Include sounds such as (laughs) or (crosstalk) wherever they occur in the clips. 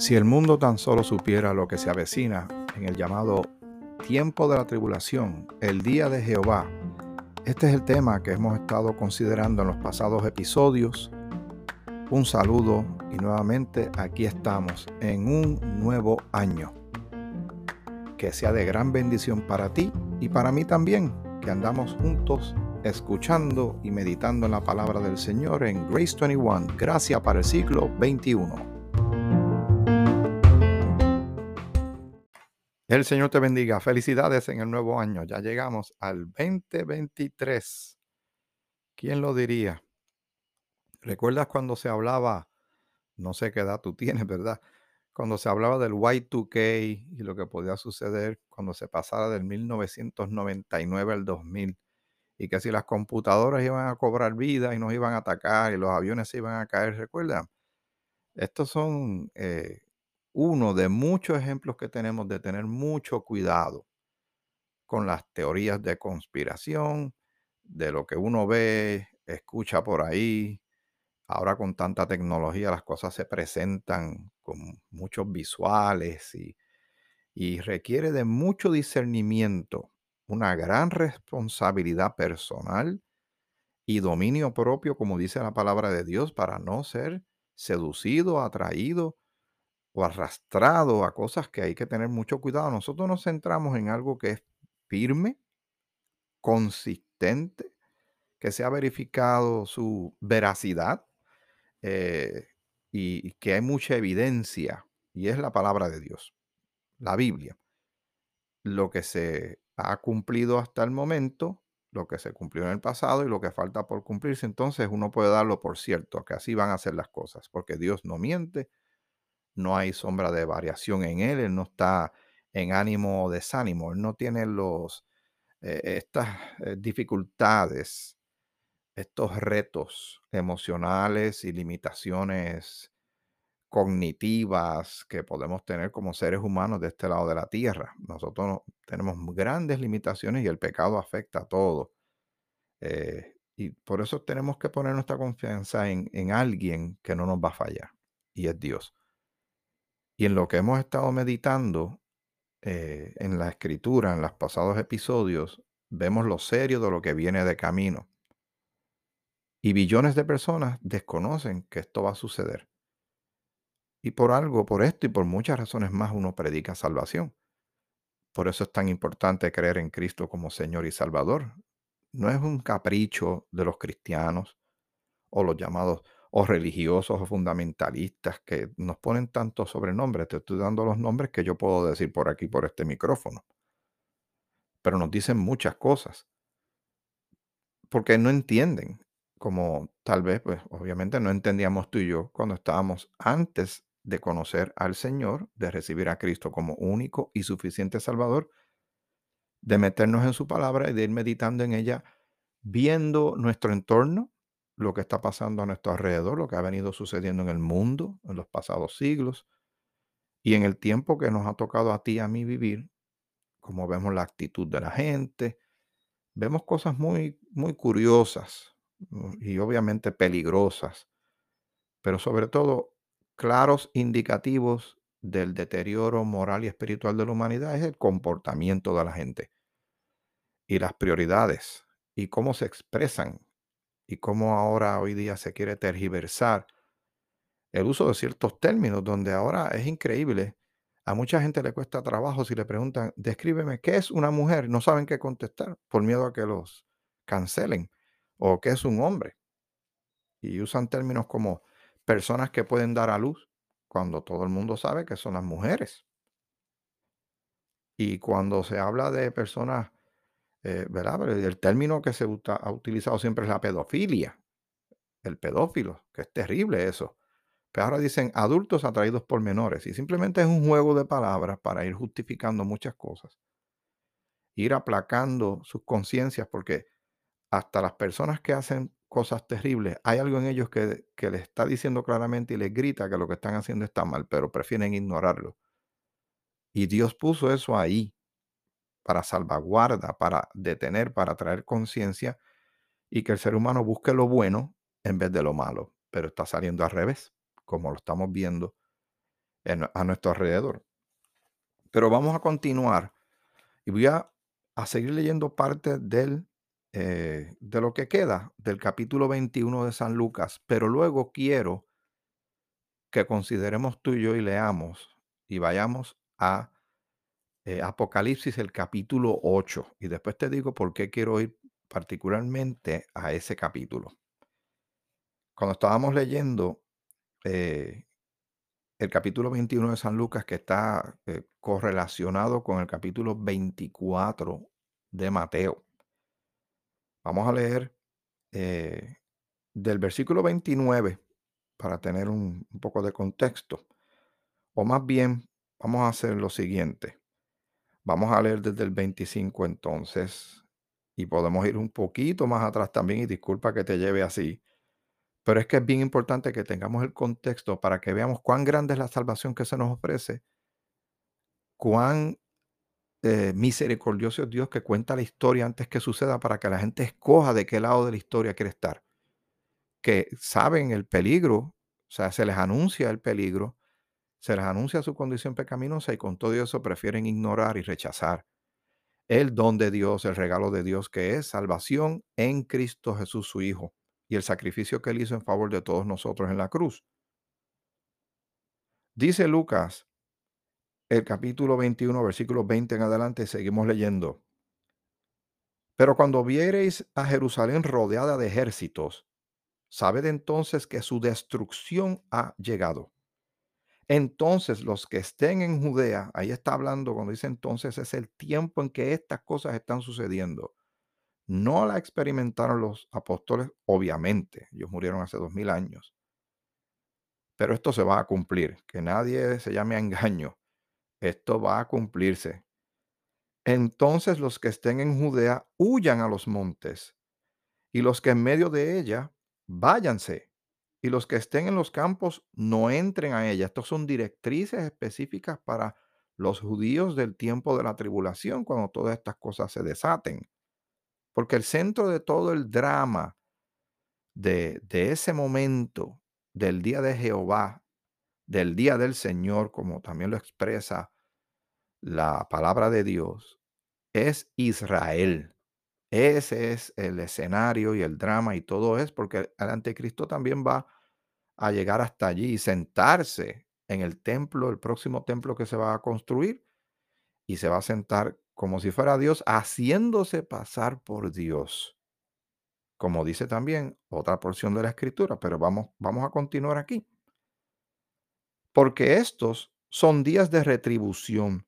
Si el mundo tan solo supiera lo que se avecina en el llamado tiempo de la tribulación, el día de Jehová, este es el tema que hemos estado considerando en los pasados episodios. Un saludo y nuevamente aquí estamos en un nuevo año. Que sea de gran bendición para ti y para mí también, que andamos juntos escuchando y meditando en la palabra del Señor en Grace 21, gracia para el siglo 21. El Señor te bendiga. Felicidades en el nuevo año. Ya llegamos al 2023. ¿Quién lo diría? ¿Recuerdas cuando se hablaba, no sé qué edad tú tienes, ¿verdad? Cuando se hablaba del Y2K y lo que podía suceder cuando se pasara del 1999 al 2000 y que si las computadoras iban a cobrar vida y nos iban a atacar y los aviones se iban a caer, ¿recuerdan? Estos son eh, uno de muchos ejemplos que tenemos de tener mucho cuidado con las teorías de conspiración, de lo que uno ve, escucha por ahí. Ahora con tanta tecnología las cosas se presentan con muchos visuales y, y requiere de mucho discernimiento, una gran responsabilidad personal y dominio propio, como dice la palabra de Dios, para no ser seducido, atraído o arrastrado a cosas que hay que tener mucho cuidado. Nosotros nos centramos en algo que es firme, consistente, que se ha verificado su veracidad eh, y que hay mucha evidencia, y es la palabra de Dios, la Biblia. Lo que se ha cumplido hasta el momento, lo que se cumplió en el pasado y lo que falta por cumplirse, entonces uno puede darlo por cierto, que así van a ser las cosas, porque Dios no miente no hay sombra de variación en él, él no está en ánimo o desánimo, él no tiene los, eh, estas eh, dificultades, estos retos emocionales y limitaciones cognitivas que podemos tener como seres humanos de este lado de la tierra. Nosotros tenemos grandes limitaciones y el pecado afecta a todo. Eh, y por eso tenemos que poner nuestra confianza en, en alguien que no nos va a fallar, y es Dios. Y en lo que hemos estado meditando eh, en la escritura, en los pasados episodios, vemos lo serio de lo que viene de camino. Y billones de personas desconocen que esto va a suceder. Y por algo, por esto y por muchas razones más, uno predica salvación. Por eso es tan importante creer en Cristo como Señor y Salvador. No es un capricho de los cristianos o los llamados o religiosos o fundamentalistas que nos ponen tantos sobrenombres. Te estoy dando los nombres que yo puedo decir por aquí, por este micrófono. Pero nos dicen muchas cosas. Porque no entienden, como tal vez, pues obviamente no entendíamos tú y yo cuando estábamos antes de conocer al Señor, de recibir a Cristo como único y suficiente Salvador, de meternos en su palabra y de ir meditando en ella, viendo nuestro entorno, lo que está pasando a nuestro alrededor, lo que ha venido sucediendo en el mundo en los pasados siglos y en el tiempo que nos ha tocado a ti y a mí vivir, como vemos la actitud de la gente, vemos cosas muy, muy curiosas y obviamente peligrosas, pero sobre todo claros indicativos del deterioro moral y espiritual de la humanidad es el comportamiento de la gente y las prioridades y cómo se expresan y cómo ahora hoy día se quiere tergiversar el uso de ciertos términos, donde ahora es increíble. A mucha gente le cuesta trabajo si le preguntan, descríbeme qué es una mujer, no saben qué contestar por miedo a que los cancelen, o qué es un hombre. Y usan términos como personas que pueden dar a luz, cuando todo el mundo sabe que son las mujeres. Y cuando se habla de personas eh, ¿verdad? el término que se ha utilizado siempre es la pedofilia, el pedófilo, que es terrible eso. Pero ahora dicen adultos atraídos por menores y simplemente es un juego de palabras para ir justificando muchas cosas. Ir aplacando sus conciencias porque hasta las personas que hacen cosas terribles, hay algo en ellos que, que les está diciendo claramente y les grita que lo que están haciendo está mal, pero prefieren ignorarlo. Y Dios puso eso ahí para salvaguarda, para detener, para traer conciencia y que el ser humano busque lo bueno en vez de lo malo, pero está saliendo al revés, como lo estamos viendo en- a nuestro alrededor. Pero vamos a continuar y voy a, a seguir leyendo parte del, eh, de lo que queda del capítulo 21 de San Lucas, pero luego quiero que consideremos tú y yo y leamos y vayamos a eh, Apocalipsis, el capítulo 8, y después te digo por qué quiero ir particularmente a ese capítulo. Cuando estábamos leyendo eh, el capítulo 21 de San Lucas, que está correlacionado con el capítulo 24 de Mateo, vamos a leer eh, del versículo 29 para tener un, un poco de contexto. O más bien, vamos a hacer lo siguiente. Vamos a leer desde el 25 entonces y podemos ir un poquito más atrás también y disculpa que te lleve así. Pero es que es bien importante que tengamos el contexto para que veamos cuán grande es la salvación que se nos ofrece, cuán eh, misericordioso Dios que cuenta la historia antes que suceda para que la gente escoja de qué lado de la historia quiere estar. Que saben el peligro, o sea, se les anuncia el peligro, se les anuncia su condición pecaminosa y con todo eso prefieren ignorar y rechazar el don de Dios, el regalo de Dios que es salvación en Cristo Jesús su Hijo y el sacrificio que él hizo en favor de todos nosotros en la cruz. Dice Lucas, el capítulo 21, versículo 20 en adelante, seguimos leyendo. Pero cuando viereis a Jerusalén rodeada de ejércitos, sabed entonces que su destrucción ha llegado. Entonces los que estén en Judea, ahí está hablando, cuando dice entonces es el tiempo en que estas cosas están sucediendo. No la experimentaron los apóstoles, obviamente, ellos murieron hace dos mil años. Pero esto se va a cumplir, que nadie se llame a engaño. Esto va a cumplirse. Entonces los que estén en Judea huyan a los montes, y los que en medio de ella váyanse, y los que estén en los campos no entren a ella. Estos son directrices específicas para los judíos del tiempo de la tribulación, cuando todas estas cosas se desaten. Porque el centro de todo el drama de, de ese momento, del día de Jehová, del día del Señor, como también lo expresa la palabra de Dios, es Israel. Ese es el escenario y el drama y todo es porque el anticristo también va a llegar hasta allí y sentarse en el templo, el próximo templo que se va a construir, y se va a sentar como si fuera Dios, haciéndose pasar por Dios. Como dice también otra porción de la escritura, pero vamos, vamos a continuar aquí. Porque estos son días de retribución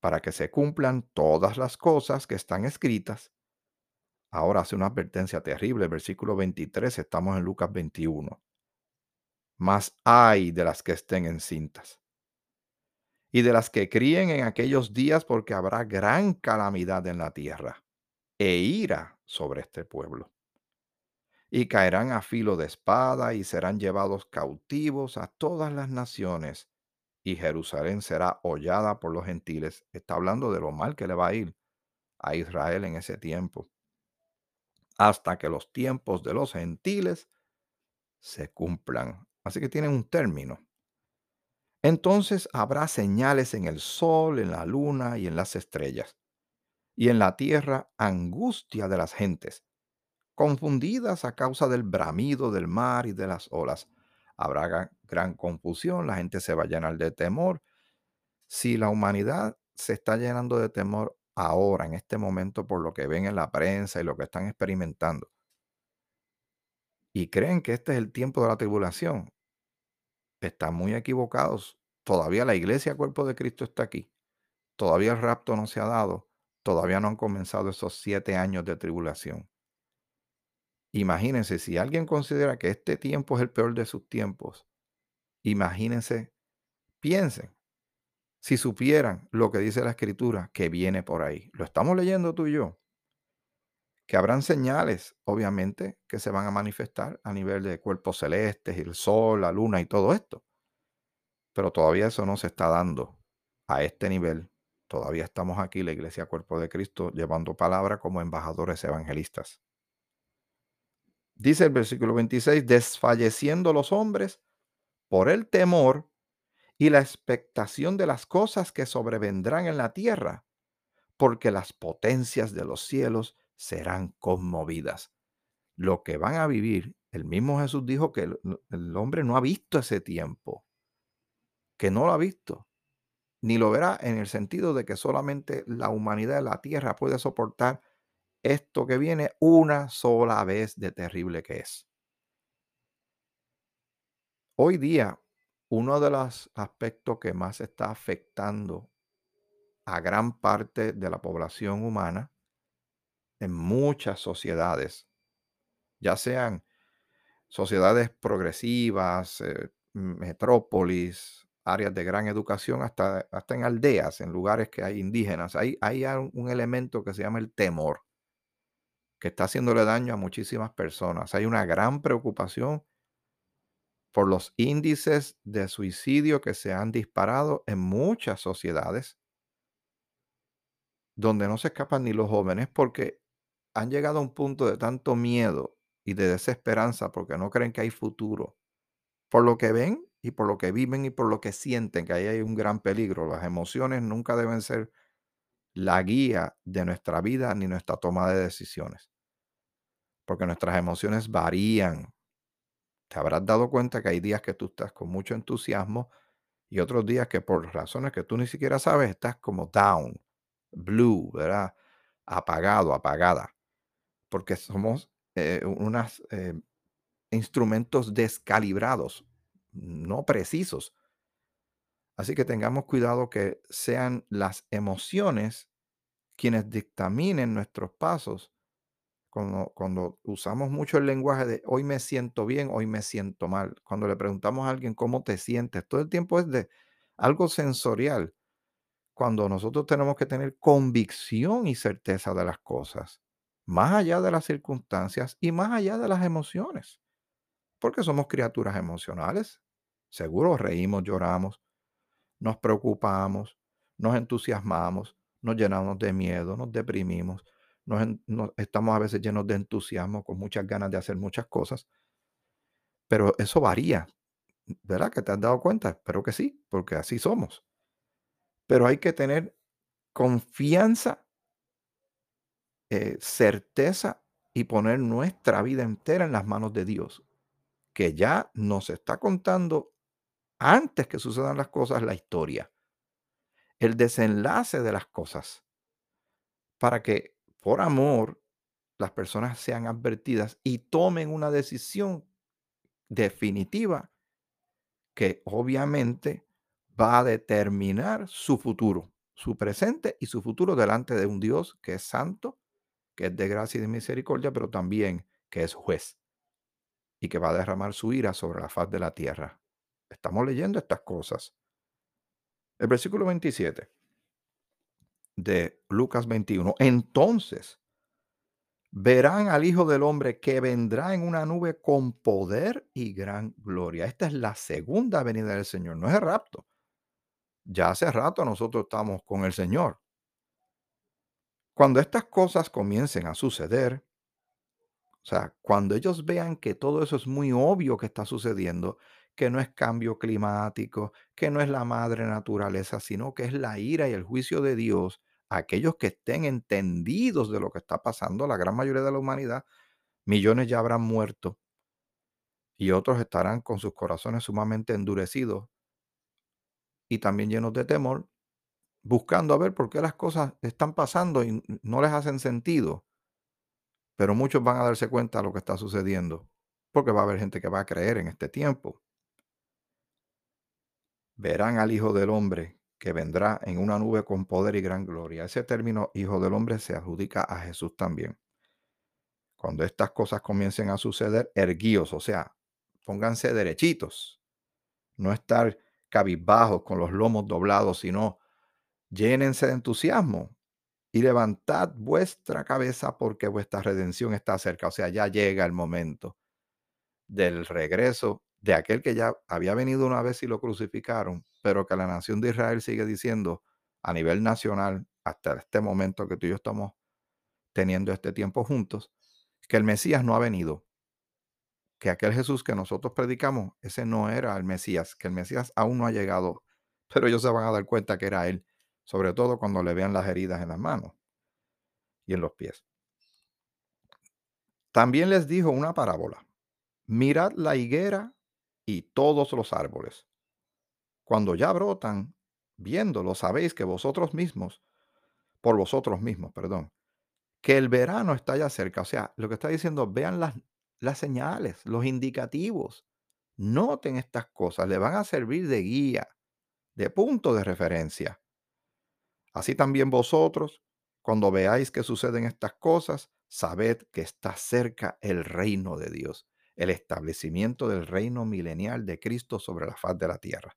para que se cumplan todas las cosas que están escritas Ahora hace una advertencia terrible, versículo 23, estamos en Lucas 21. Más hay de las que estén encintas y de las que críen en aquellos días porque habrá gran calamidad en la tierra e ira sobre este pueblo. Y caerán a filo de espada y serán llevados cautivos a todas las naciones y Jerusalén será hollada por los gentiles. Está hablando de lo mal que le va a ir a Israel en ese tiempo hasta que los tiempos de los gentiles se cumplan. Así que tienen un término. Entonces habrá señales en el sol, en la luna y en las estrellas, y en la tierra angustia de las gentes, confundidas a causa del bramido del mar y de las olas. Habrá gran confusión, la gente se va a llenar de temor. Si la humanidad se está llenando de temor ahora, en este momento, por lo que ven en la prensa y lo que están experimentando, y creen que este es el tiempo de la tribulación, están muy equivocados. Todavía la iglesia, cuerpo de Cristo, está aquí. Todavía el rapto no se ha dado. Todavía no han comenzado esos siete años de tribulación. Imagínense, si alguien considera que este tiempo es el peor de sus tiempos, imagínense, piensen, si supieran lo que dice la escritura que viene por ahí. Lo estamos leyendo tú y yo que habrán señales, obviamente, que se van a manifestar a nivel de cuerpos celestes, el sol, la luna y todo esto. Pero todavía eso no se está dando a este nivel. Todavía estamos aquí, la Iglesia Cuerpo de Cristo, llevando palabra como embajadores evangelistas. Dice el versículo 26, desfalleciendo los hombres por el temor y la expectación de las cosas que sobrevendrán en la tierra, porque las potencias de los cielos serán conmovidas. Lo que van a vivir, el mismo Jesús dijo que el, el hombre no ha visto ese tiempo, que no lo ha visto, ni lo verá en el sentido de que solamente la humanidad de la tierra puede soportar esto que viene una sola vez de terrible que es. Hoy día, uno de los aspectos que más está afectando a gran parte de la población humana en muchas sociedades, ya sean sociedades progresivas, eh, metrópolis, áreas de gran educación, hasta, hasta en aldeas, en lugares que hay indígenas, hay, hay un elemento que se llama el temor, que está haciéndole daño a muchísimas personas. Hay una gran preocupación por los índices de suicidio que se han disparado en muchas sociedades, donde no se escapan ni los jóvenes porque han llegado a un punto de tanto miedo y de desesperanza porque no creen que hay futuro, por lo que ven y por lo que viven y por lo que sienten que ahí hay un gran peligro. Las emociones nunca deben ser la guía de nuestra vida ni nuestra toma de decisiones. Porque nuestras emociones varían. Te habrás dado cuenta que hay días que tú estás con mucho entusiasmo y otros días que por razones que tú ni siquiera sabes estás como down, blue, ¿verdad? Apagado, apagada. Porque somos eh, unos eh, instrumentos descalibrados no precisos. Así que tengamos cuidado que sean las emociones quienes dictaminen nuestros pasos. Cuando, usamos mucho el lenguaje de hoy me siento bien, hoy me siento mal. Cuando le preguntamos a alguien cómo te sientes, todo el tiempo es de algo sensorial. Cuando nosotros tenemos que tener convicción y certeza de las cosas, más allá de las circunstancias y más allá de las emociones porque somos criaturas emocionales. Seguro reímos, lloramos, nos preocupamos, nos entusiasmamos, nos llenamos de miedo, nos deprimimos, nos, estamos a veces llenos de entusiasmo, con muchas ganas de hacer muchas cosas. Pero eso varía, ¿verdad? ¿Que te has dado cuenta? Espero que sí, porque así somos. Pero hay que tener confianza, eh, certeza y poner nuestra vida entera en las manos de Dios que ya nos está contando antes que sucedan las cosas la historia, el desenlace de las cosas, para que por amor las personas sean advertidas y tomen una decisión definitiva que obviamente va a determinar su futuro, su presente y su futuro delante de un Dios que es santo, que es de gracia y de misericordia, pero también que es juez y que va a derramar su ira sobre la faz de la tierra. Estamos leyendo estas cosas. El versículo 27 de Lucas 21. Entonces verán al Hijo del Hombre que vendrá en una nube con poder y gran gloria. Esta es la segunda venida del Señor, no es el rapto. Ya hace rato nosotros estamos con el Señor. Cuando estas cosas comiencen a suceder, o sea, cuando ellos vean que todo eso es muy obvio que está sucediendo, que no es cambio climático, que no es la madre naturaleza, sino que es la ira y el juicio de Dios, aquellos que estén entendidos de lo que está pasando, la gran mayoría de la humanidad, millones ya habrán muerto y otros estarán con sus corazones sumamente endurecidos y también llenos de temor, buscando a ver por qué las cosas están pasando y no les hacen sentido. Pero muchos van a darse cuenta de lo que está sucediendo, porque va a haber gente que va a creer en este tiempo. Verán al Hijo del Hombre que vendrá en una nube con poder y gran gloria. Ese término Hijo del Hombre se adjudica a Jesús también. Cuando estas cosas comiencen a suceder, erguíos, o sea, pónganse derechitos. No estar cabizbajos con los lomos doblados, sino llénense de entusiasmo y levantad vuestra cabeza porque vuestra redención está cerca. O sea, ya llega el momento del regreso de aquel que ya había venido una vez y lo crucificaron, pero que la nación de Israel sigue diciendo a nivel nacional, hasta este momento que tú y yo estamos teniendo este tiempo juntos, que el Mesías no ha venido. que aquel Jesús que nosotros predicamos, ese no era el Mesías, que el Mesías aún no ha llegado, pero ellos se van a dar cuenta que era Él, sobre todo cuando le vean las heridas en las manos y en los pies. También les dijo una parábola. Mirad la higuera y todos los árboles. Cuando ya brotan, viéndolo, sabéis que vosotros mismos, por vosotros mismos, perdón, que el verano está ya cerca. O sea, lo que está diciendo, vean las, las señales, los indicativos. Noten estas cosas, le van a servir de guía, de punto de referencia. Así también vosotros, cuando veáis que suceden estas cosas, sabed que está cerca el reino de Dios, el establecimiento del reino milenial de Cristo sobre la faz de la tierra.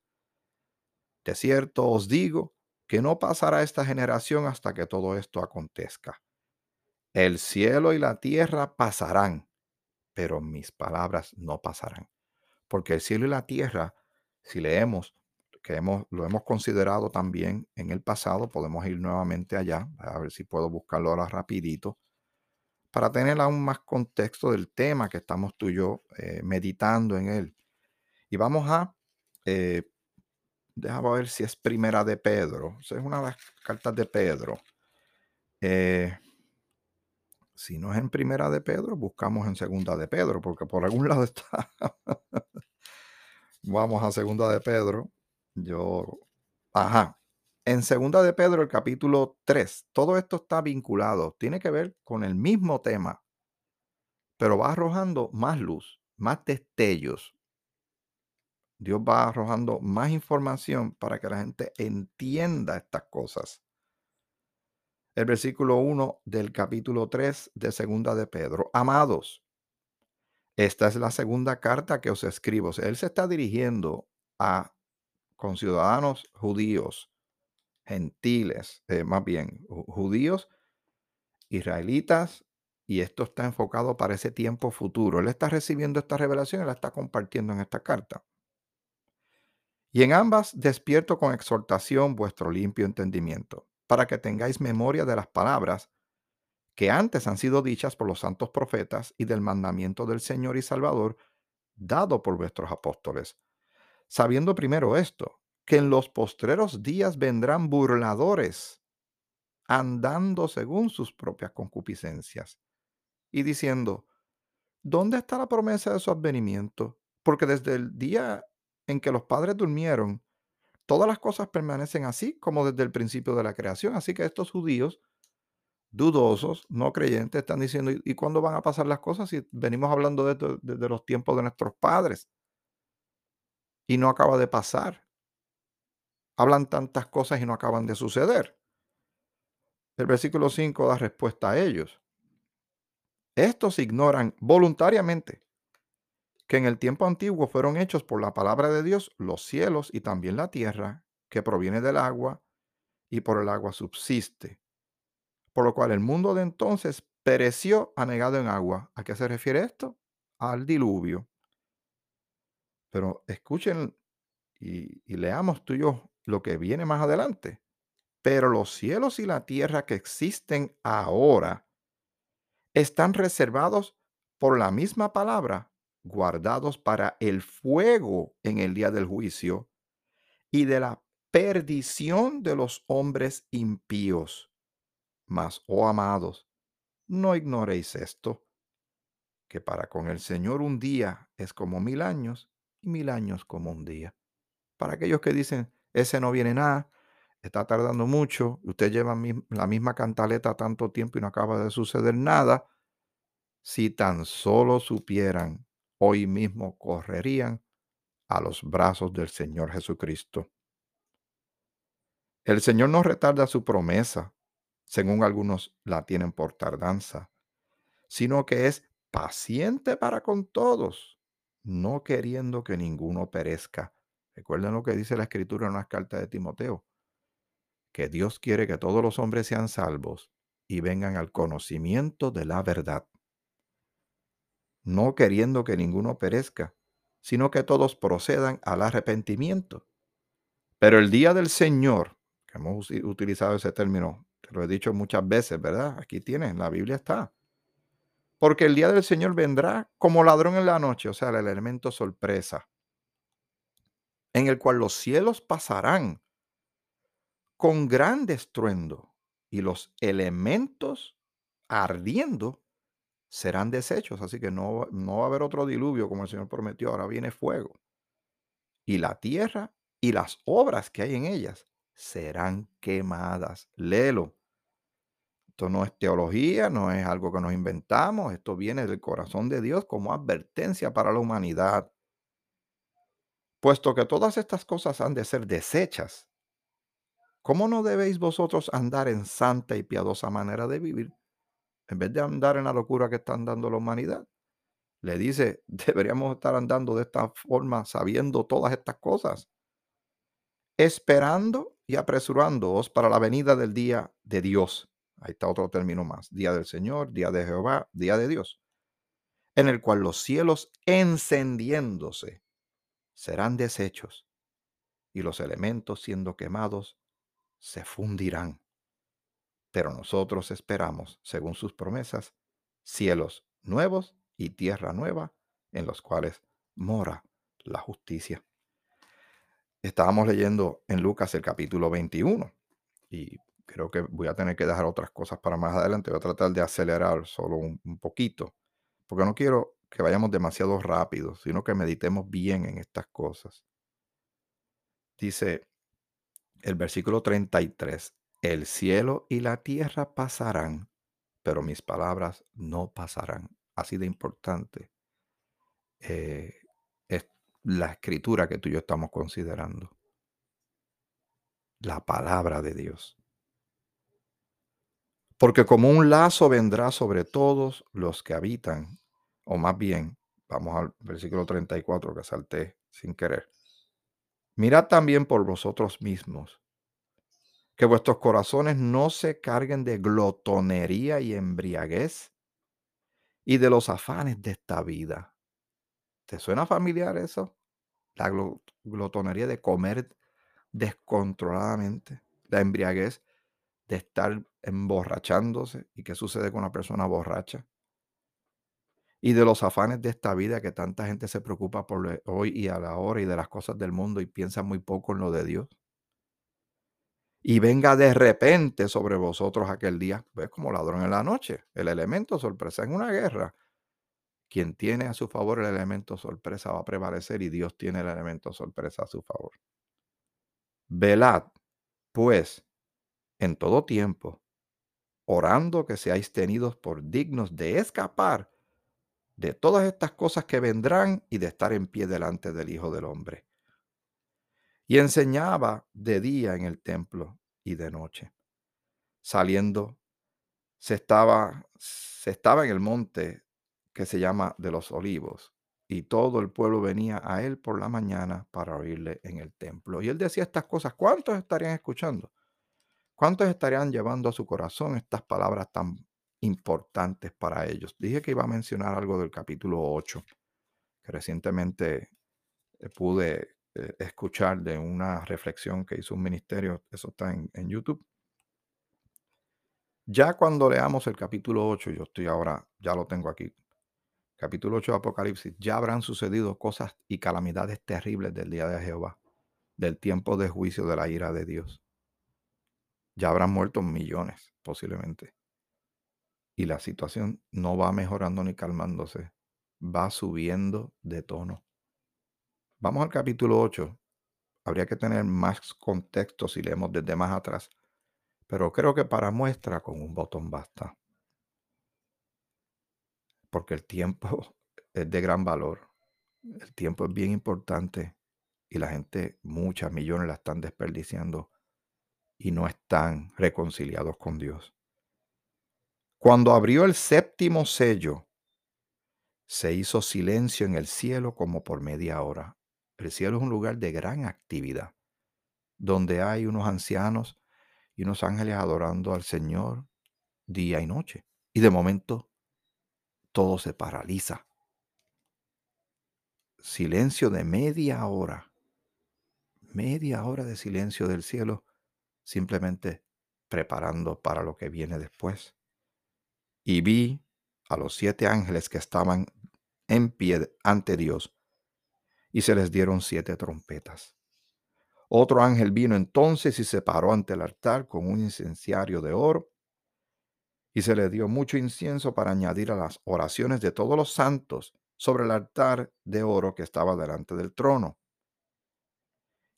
De cierto os digo que no pasará esta generación hasta que todo esto acontezca. El cielo y la tierra pasarán, pero mis palabras no pasarán. Porque el cielo y la tierra, si leemos, que hemos, lo hemos considerado también en el pasado, podemos ir nuevamente allá, a ver si puedo buscarlo ahora rapidito, para tener aún más contexto del tema que estamos tú y yo eh, meditando en él. Y vamos a eh, Déjame ver si es primera de Pedro. es una de las cartas de Pedro. Eh, si no es en primera de Pedro, buscamos en segunda de Pedro, porque por algún lado está. (laughs) Vamos a segunda de Pedro. Yo. Ajá. En segunda de Pedro, el capítulo 3, todo esto está vinculado, tiene que ver con el mismo tema, pero va arrojando más luz, más destellos, Dios va arrojando más información para que la gente entienda estas cosas. El versículo 1 del capítulo 3 de Segunda de Pedro. Amados, esta es la segunda carta que os escribo. Él se está dirigiendo a conciudadanos judíos, gentiles, eh, más bien judíos, israelitas, y esto está enfocado para ese tiempo futuro. Él está recibiendo esta revelación y la está compartiendo en esta carta. Y en ambas despierto con exhortación vuestro limpio entendimiento, para que tengáis memoria de las palabras que antes han sido dichas por los santos profetas y del mandamiento del Señor y Salvador dado por vuestros apóstoles, sabiendo primero esto, que en los postreros días vendrán burladores, andando según sus propias concupiscencias, y diciendo, ¿dónde está la promesa de su advenimiento? Porque desde el día en que los padres durmieron, todas las cosas permanecen así como desde el principio de la creación. Así que estos judíos dudosos, no creyentes, están diciendo, ¿y cuándo van a pasar las cosas si venimos hablando de desde los tiempos de nuestros padres? Y no acaba de pasar. Hablan tantas cosas y no acaban de suceder. El versículo 5 da respuesta a ellos. Estos ignoran voluntariamente que en el tiempo antiguo fueron hechos por la palabra de Dios los cielos y también la tierra, que proviene del agua y por el agua subsiste. Por lo cual el mundo de entonces pereció anegado en agua. ¿A qué se refiere esto? Al diluvio. Pero escuchen y, leamos tú lo que viene más adelante. Pero los cielos y la tierra que existen ahora están reservados por la misma palabra guardados para el fuego en el día del juicio y de la perdición de los hombres impíos. Mas, oh amados, no ignoréis esto, que para con el Señor un día es como mil años y mil años como un día. Para aquellos que dicen, ese no viene nada, está tardando mucho, usted lleva la misma cantaleta tanto tiempo y no acaba de suceder nada, si tan solo supieran hoy mismo correrían a los brazos del Señor Jesucristo. El Señor no retarda su promesa, según algunos la tienen por tardanza, sino que es paciente para con todos, no queriendo que ninguno perezca. Recuerden lo que dice la Escritura en las cartas de Timoteo, que Dios quiere que todos los hombres sean salvos y vengan al conocimiento de la verdad no queriendo que ninguno perezca, sino que todos procedan al arrepentimiento. Pero el día del Señor, que hemos utilizado ese término, te lo he dicho muchas veces, ¿verdad? Aquí tienes, la Biblia está. Porque el día del Señor vendrá como ladrón en la noche, o sea, el elemento sorpresa, en el cual los cielos pasarán con gran estruendo y los elementos ardiendo serán deshechos. Así que no, no va a haber otro diluvio como el Señor prometió. Ahora viene fuego. Y la tierra y las obras que hay en ellas serán quemadas. Léelo. Esto no es teología, no es algo que nos inventamos. Esto viene del corazón de Dios como advertencia para la humanidad. Puesto que todas estas cosas han de ser deshechas, ¿cómo no debéis vosotros andar en santa y piadosa manera de vivir? En vez de andar en la locura que está andando la humanidad. Le dice, (laughs) deberíamos estar andando de esta forma sabiendo todas estas cosas esperando y apresurándoos para la venida del día de Dios. Ahí está otro término más. Día del Señor, día de Jehová, día de Dios. En el cual los cielos encendiéndose serán deshechos y los elementos siendo quemados se fundirán. Pero nosotros esperamos, según sus promesas, cielos nuevos y tierra nueva en los cuales mora la justicia. Estábamos leyendo en Lucas el capítulo 21 y creo que voy a tener que dejar otras cosas para más adelante. Voy a tratar de acelerar solo un, un poquito, porque no quiero que vayamos demasiado rápido, sino que meditemos bien en estas cosas. Dice el versículo 33, el cielo y la tierra pasarán, pero mis palabras no pasarán. Así de importante eh, es la escritura que tú y yo estamos considerando. La palabra de Dios. Porque como un lazo vendrá sobre todos los que habitan, o más bien, vamos al versículo 34 que salté sin querer. Mirad también por vosotros mismos, que vuestros corazones no se carguen de glotonería y embriaguez y de los afanes de esta vida. ¿Te suena familiar eso? La glotonería de comer descontroladamente, la embriaguez de estar emborrachándose. ¿Y qué sucede con una persona borracha? Y de los afanes de esta vida que tanta gente se preocupa por hoy y a la hora y de las cosas del mundo y piensa muy poco en lo de Dios. Y venga de repente sobre vosotros aquel día, ves como ladrón en la noche, el elemento sorpresa en una guerra. Quien tiene a su favor el elemento sorpresa va a prevalecer y Dios tiene el elemento sorpresa a su favor. Velad, pues, en todo tiempo, orando que seáis tenidos por dignos de escapar de todas estas cosas que vendrán y de estar en pie delante del Hijo del Hombre. Y enseñaba de día en el templo y de noche. Saliendo, se estaba, se estaba en el monte que se llama de los olivos, y todo el pueblo venía a él por la mañana para oírle en el templo. Y él decía estas cosas, ¿cuántos estarían escuchando? ¿Cuántos estarían llevando a su corazón estas palabras tan importantes para ellos? Dije que iba a mencionar algo del capítulo 8, que recientemente eh, pude eh, escuchar de una reflexión que hizo un ministerio, eso está en, YouTube. Ya cuando leamos el capítulo 8, yo estoy ahora, ya lo tengo aquí, capítulo 8 de Apocalipsis, ya habrán sucedido cosas y calamidades terribles del día de Jehová, del tiempo de juicio de la ira de Dios. Ya habrán muerto millones, posiblemente. Y la situación no va mejorando ni calmándose, va subiendo de tono. Vamos al capítulo 8. Habría que tener más contexto si leemos desde más atrás, pero creo que para muestra con un botón basta porque el tiempo (laughs) es de gran valor. El tiempo es bien importante y la gente, muchas millones la están desperdiciando y no están reconciliados con Dios. Cuando abrió el séptimo sello, se hizo silencio en el cielo como por media hora. El cielo es un lugar de gran actividad, donde hay unos ancianos y unos ángeles adorando al Señor día y noche. Y de momento todo se paraliza. Silencio de media hora. Media hora de silencio del cielo, simplemente preparando para lo que viene después. Y vi a los siete ángeles que estaban en pie ante Dios y se les dieron siete trompetas. Otro ángel vino entonces y se paró ante el altar con un incenciario de oro y se le dio mucho incienso para añadir a las oraciones de todos los santos sobre el altar de oro que estaba delante del trono.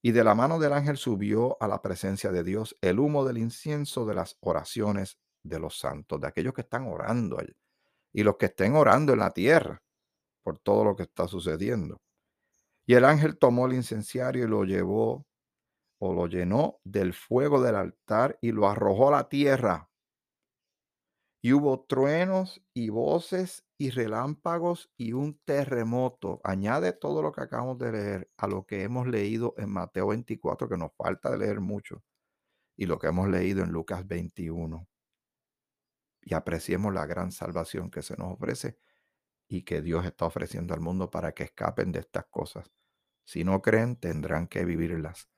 Y de la mano del ángel subió a la presencia de Dios el humo del incienso de las oraciones de los santos, de aquellos que están orando y los que estén orando en la tierra por todo lo que está sucediendo. Y el ángel tomó el incenciario y lo llevó o lo llenó del fuego del altar y lo arrojó a la tierra. Y hubo truenos y voces y relámpagos y un terremoto. Añade todo lo que acabamos de leer a lo que hemos leído en Mateo 24, que nos falta de leer mucho, y lo que hemos leído en Lucas 21. Y apreciemos la gran salvación que se nos ofrece y que Dios está ofreciendo al mundo para que escapen de estas cosas. Si no creen, tendrán que vivirlas.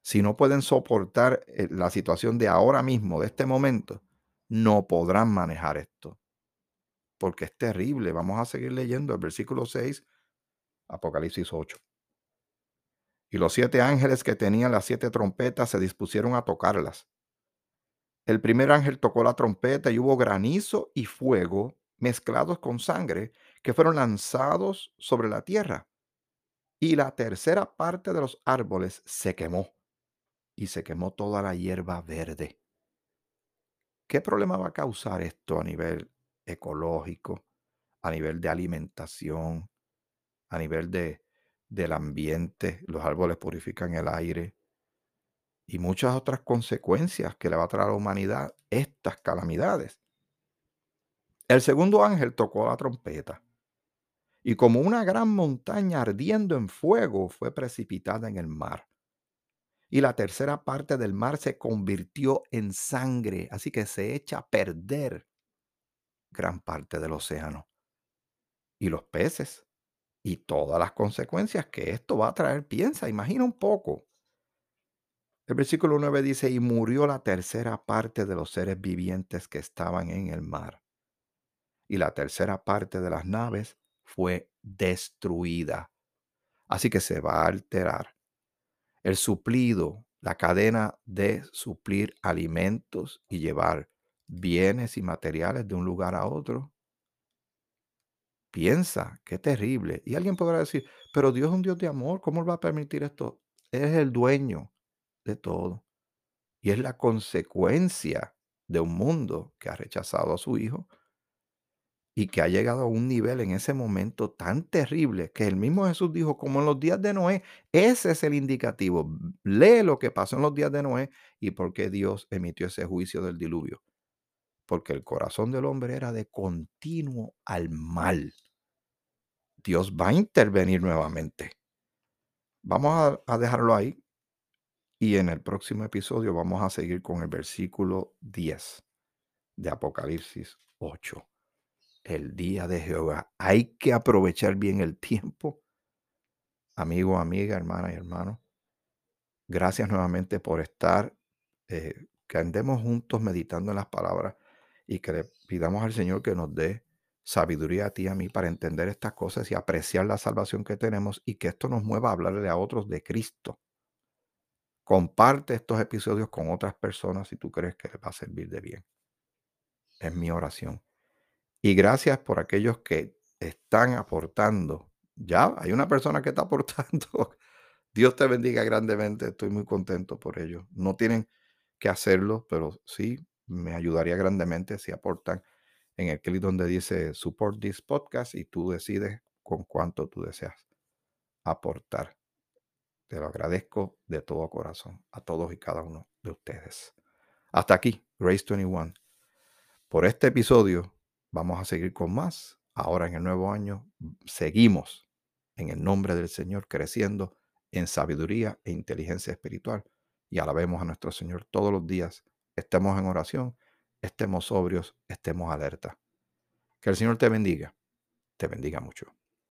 Si no pueden soportar eh, la situación de ahora mismo, de este momento, no podrán manejar esto. Porque es terrible. Vamos a seguir leyendo el versículo 6, Apocalipsis 8. Y los siete ángeles que tenían las siete trompetas se dispusieron a tocarlas. El primer ángel tocó la trompeta y hubo granizo y fuego mezclados con sangre que fueron lanzados sobre la tierra. Y la tercera parte de los árboles se quemó y se quemó toda la hierba verde. ¿Qué problema va a causar esto a nivel ecológico, a nivel de alimentación, a nivel de, del ambiente? Los árboles purifican el aire y muchas otras consecuencias que le va a traer a la humanidad estas calamidades. El segundo ángel tocó la trompeta y como una gran montaña ardiendo en fuego fue precipitada en el mar y la tercera parte del mar se convirtió en sangre, así que se echa a perder gran parte del océano. Y los peces y todas las consecuencias que esto va a traer. Piensa, imagina un poco. El versículo 9 dice, y murió la tercera parte de los seres vivientes que estaban en el mar. Y la tercera parte de las naves fue destruida. Así que se va a alterar el suplido, la cadena de suplir alimentos y llevar bienes y materiales de un lugar a otro. Piensa, qué terrible. Y alguien podrá decir, pero Dios es un Dios de amor, ¿cómo va a permitir esto? es el dueño de todo. Y es la consecuencia de un mundo que ha rechazado a su Hijo y que ha llegado a un nivel en ese momento tan terrible que el mismo Jesús dijo, como en los días de Noé, ese es el indicativo. Lee lo que pasó en los días de Noé y por qué Dios emitió ese juicio del diluvio. Porque el corazón del hombre era de continuo al mal. Dios va a intervenir nuevamente. Vamos a, dejarlo ahí y en el próximo episodio vamos a seguir con el versículo 10 de Apocalipsis 8 el día de Jehová. Hay que aprovechar bien el tiempo. Amigo, amiga, hermana y hermano, gracias nuevamente por estar, eh, que andemos juntos meditando en las palabras y que le pidamos al Señor que nos dé sabiduría a ti y a mí para entender estas cosas y apreciar la salvación que tenemos y que esto nos mueva a hablarle a otros de Cristo. Comparte estos episodios con otras personas si tú crees que les va a servir de bien. Es mi oración. Y gracias por aquellos que están aportando. Ya hay una persona que está aportando. (laughs) Dios te bendiga grandemente. Estoy muy contento por ello. No tienen que hacerlo, pero sí me ayudaría grandemente si aportan en el clic donde dice support this podcast y tú decides con cuánto tú deseas aportar. Te lo agradezco de todo corazón a todos y cada uno de ustedes. Hasta aquí, Grace 21. Por este episodio Vamos a seguir con más. Ahora en el nuevo año seguimos en el nombre del Señor creciendo en sabiduría e inteligencia espiritual y alabemos a nuestro Señor todos los días. Estemos en oración, estemos sobrios, estemos alerta. Que el Señor te bendiga, te bendiga mucho.